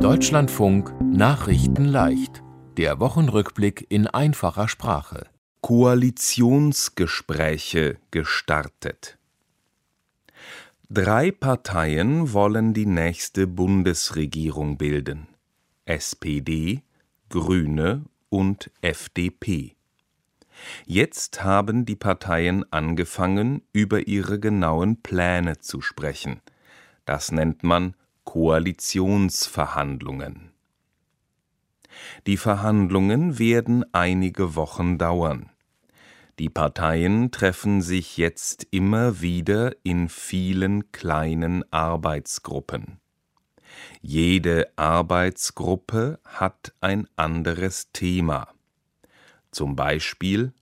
Deutschlandfunk Nachrichten leicht. Der Wochenrückblick in einfacher Sprache. Koalitionsgespräche gestartet. Drei Parteien wollen die nächste Bundesregierung bilden. SPD, Grüne und FDP. Jetzt haben die Parteien angefangen, über ihre genauen Pläne zu sprechen. Das nennt man Koalitionsverhandlungen. Die Verhandlungen werden einige Wochen dauern. Die Parteien treffen sich jetzt immer wieder in vielen kleinen Arbeitsgruppen. Jede Arbeitsgruppe hat ein anderes Thema zum Beispiel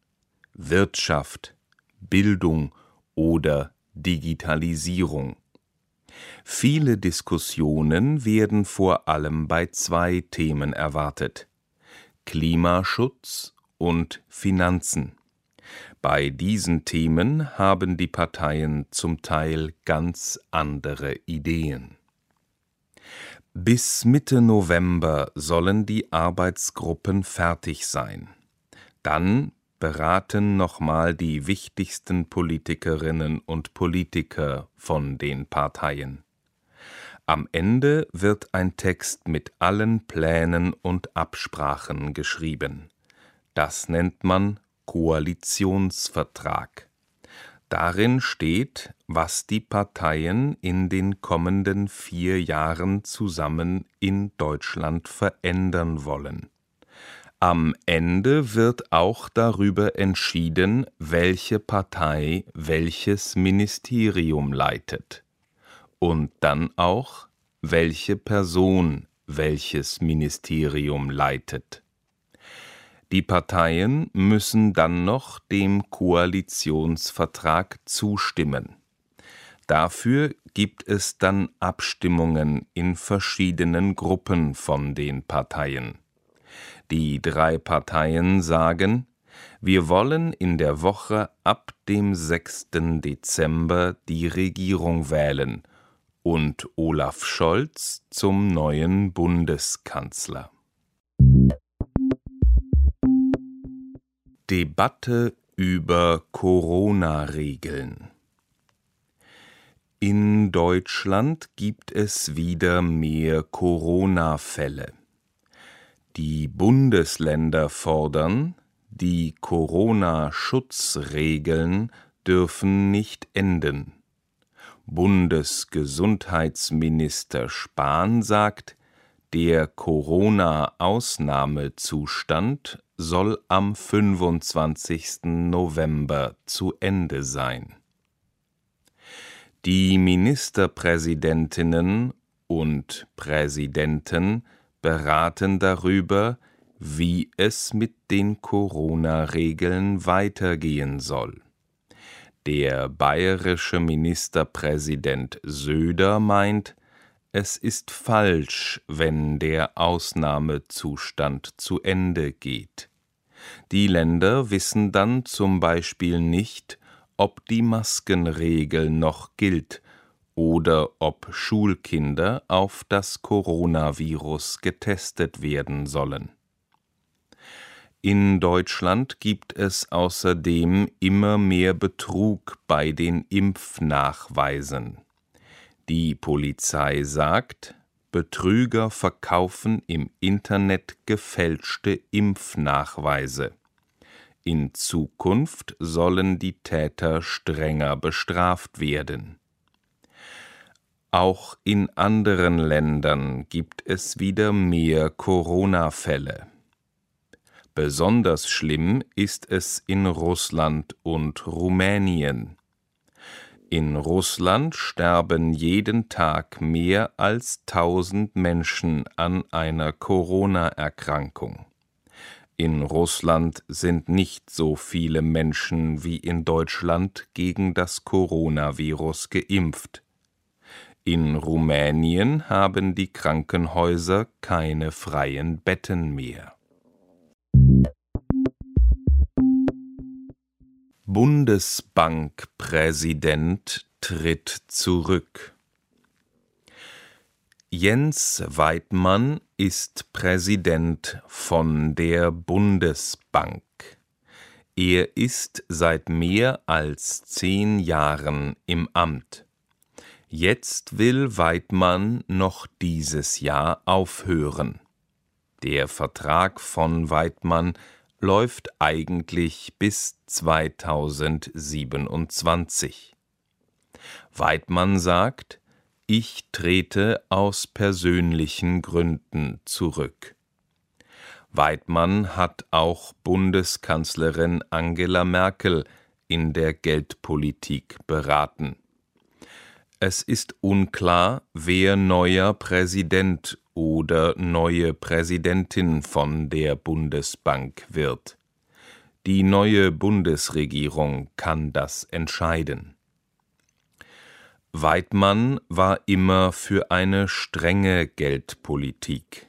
Wirtschaft, Bildung oder Digitalisierung. Viele Diskussionen werden vor allem bei zwei Themen erwartet Klimaschutz und Finanzen. Bei diesen Themen haben die Parteien zum Teil ganz andere Ideen. Bis Mitte November sollen die Arbeitsgruppen fertig sein. Dann beraten nochmal die wichtigsten Politikerinnen und Politiker von den Parteien. Am Ende wird ein Text mit allen Plänen und Absprachen geschrieben. Das nennt man Koalitionsvertrag. Darin steht, was die Parteien in den kommenden vier Jahren zusammen in Deutschland verändern wollen. Am Ende wird auch darüber entschieden, welche Partei welches Ministerium leitet und dann auch, welche Person welches Ministerium leitet. Die Parteien müssen dann noch dem Koalitionsvertrag zustimmen. Dafür gibt es dann Abstimmungen in verschiedenen Gruppen von den Parteien. Die drei Parteien sagen, wir wollen in der Woche ab dem 6. Dezember die Regierung wählen und Olaf Scholz zum neuen Bundeskanzler. Debatte über Corona-Regeln In Deutschland gibt es wieder mehr Corona-Fälle. Die Bundesländer fordern, die Corona-Schutzregeln dürfen nicht enden. Bundesgesundheitsminister Spahn sagt, der Corona-Ausnahmezustand soll am 25. November zu Ende sein. Die Ministerpräsidentinnen und Präsidenten beraten darüber, wie es mit den Corona-Regeln weitergehen soll. Der bayerische Ministerpräsident Söder meint, es ist falsch, wenn der Ausnahmezustand zu Ende geht. Die Länder wissen dann zum Beispiel nicht, ob die Maskenregel noch gilt oder ob Schulkinder auf das Coronavirus getestet werden sollen. In Deutschland gibt es außerdem immer mehr Betrug bei den Impfnachweisen. Die Polizei sagt, Betrüger verkaufen im Internet gefälschte Impfnachweise. In Zukunft sollen die Täter strenger bestraft werden. Auch in anderen Ländern gibt es wieder mehr Corona-Fälle. Besonders schlimm ist es in Russland und Rumänien. In Russland sterben jeden Tag mehr als 1000 Menschen an einer Corona-Erkrankung. In Russland sind nicht so viele Menschen wie in Deutschland gegen das Coronavirus geimpft. In Rumänien haben die Krankenhäuser keine freien Betten mehr. Bundesbankpräsident tritt zurück. Jens Weidmann ist Präsident von der Bundesbank. Er ist seit mehr als zehn Jahren im Amt. Jetzt will Weidmann noch dieses Jahr aufhören. Der Vertrag von Weidmann läuft eigentlich bis 2027. Weidmann sagt, ich trete aus persönlichen Gründen zurück. Weidmann hat auch Bundeskanzlerin Angela Merkel in der Geldpolitik beraten. Es ist unklar, wer neuer Präsident oder neue Präsidentin von der Bundesbank wird. Die neue Bundesregierung kann das entscheiden. Weidmann war immer für eine strenge Geldpolitik.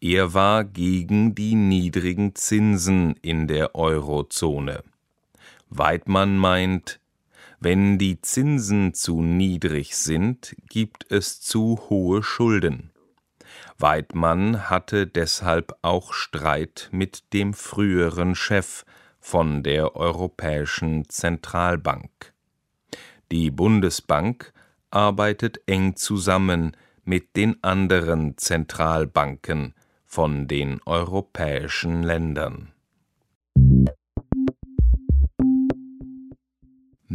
Er war gegen die niedrigen Zinsen in der Eurozone. Weidmann meint, wenn die Zinsen zu niedrig sind, gibt es zu hohe Schulden. Weidmann hatte deshalb auch Streit mit dem früheren Chef von der Europäischen Zentralbank. Die Bundesbank arbeitet eng zusammen mit den anderen Zentralbanken von den europäischen Ländern.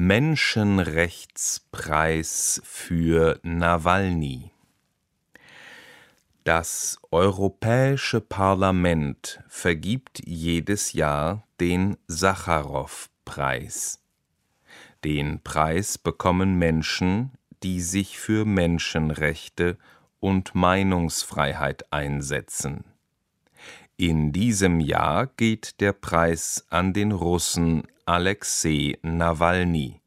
Menschenrechtspreis für Nawalny Das Europäische Parlament vergibt jedes Jahr den Sacharow-Preis. Den Preis bekommen Menschen, die sich für Menschenrechte und Meinungsfreiheit einsetzen. In diesem Jahr geht der Preis an den Russen Alexei Nawalny.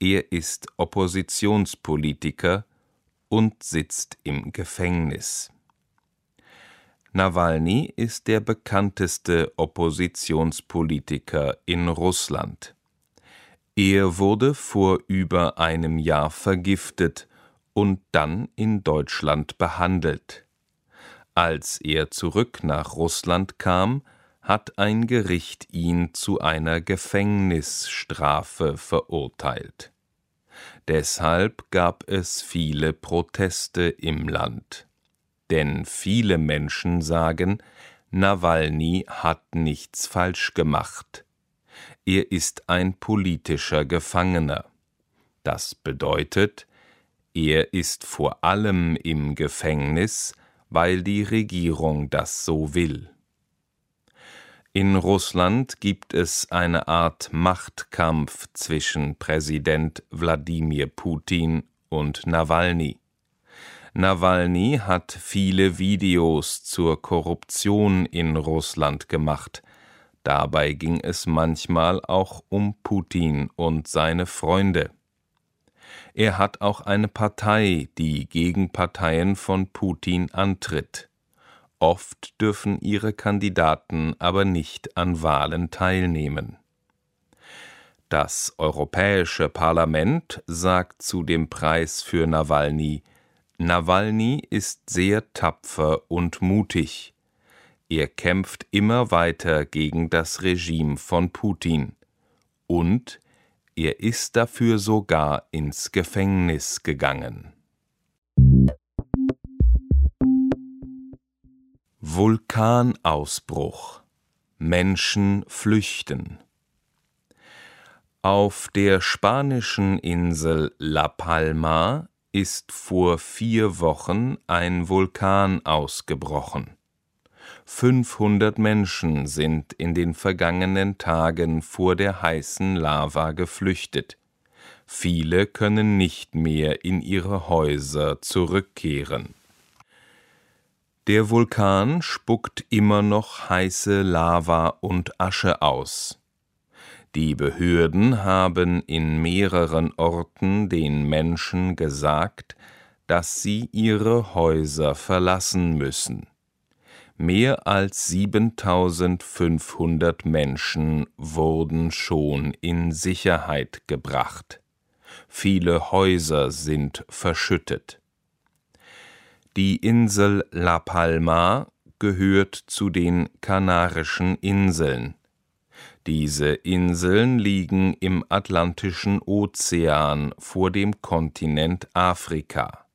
Er ist Oppositionspolitiker und sitzt im Gefängnis. Nawalny ist der bekannteste Oppositionspolitiker in Russland. Er wurde vor über einem Jahr vergiftet und dann in Deutschland behandelt. Als er zurück nach Russland kam, hat ein Gericht ihn zu einer Gefängnisstrafe verurteilt. Deshalb gab es viele Proteste im Land. Denn viele Menschen sagen, Nawalny hat nichts falsch gemacht. Er ist ein politischer Gefangener. Das bedeutet, er ist vor allem im Gefängnis, weil die Regierung das so will. In Russland gibt es eine Art Machtkampf zwischen Präsident Wladimir Putin und Nawalny. Nawalny hat viele Videos zur Korruption in Russland gemacht. Dabei ging es manchmal auch um Putin und seine Freunde. Er hat auch eine Partei, die gegen Parteien von Putin antritt. Oft dürfen ihre Kandidaten aber nicht an Wahlen teilnehmen. Das Europäische Parlament sagt zu dem Preis für Nawalny Nawalny ist sehr tapfer und mutig. Er kämpft immer weiter gegen das Regime von Putin. Und er ist dafür sogar ins Gefängnis gegangen. Vulkanausbruch Menschen flüchten Auf der spanischen Insel La Palma ist vor vier Wochen ein Vulkan ausgebrochen. 500 Menschen sind in den vergangenen Tagen vor der heißen Lava geflüchtet. Viele können nicht mehr in ihre Häuser zurückkehren. Der Vulkan spuckt immer noch heiße Lava und Asche aus. Die Behörden haben in mehreren Orten den Menschen gesagt, dass sie ihre Häuser verlassen müssen. Mehr als 7500 Menschen wurden schon in Sicherheit gebracht. Viele Häuser sind verschüttet. Die Insel La Palma gehört zu den Kanarischen Inseln. Diese Inseln liegen im Atlantischen Ozean vor dem Kontinent Afrika.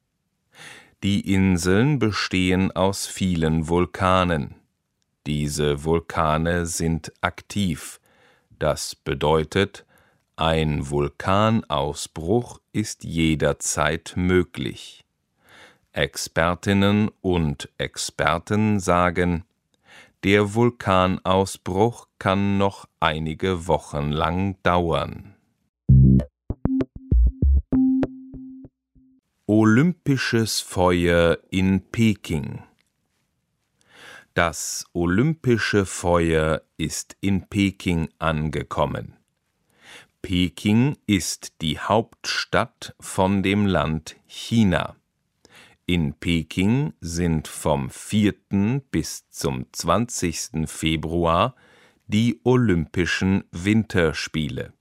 Die Inseln bestehen aus vielen Vulkanen. Diese Vulkane sind aktiv. Das bedeutet, ein Vulkanausbruch ist jederzeit möglich. Expertinnen und Experten sagen, der Vulkanausbruch kann noch einige Wochen lang dauern. Olympisches Feuer in Peking Das olympische Feuer ist in Peking angekommen. Peking ist die Hauptstadt von dem Land China. In Peking sind vom 4. bis zum 20. Februar die Olympischen Winterspiele.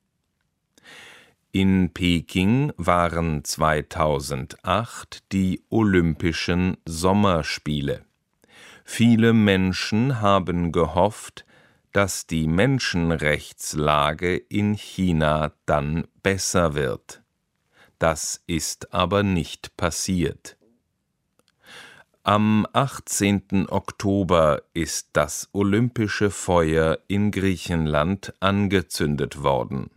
In Peking waren 2008 die Olympischen Sommerspiele. Viele Menschen haben gehofft, dass die Menschenrechtslage in China dann besser wird. Das ist aber nicht passiert. Am 18. Oktober ist das olympische Feuer in Griechenland angezündet worden.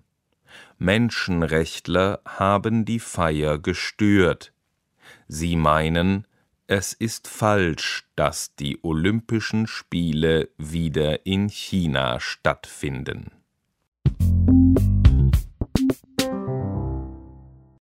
Menschenrechtler haben die Feier gestört. Sie meinen, es ist falsch, dass die Olympischen Spiele wieder in China stattfinden.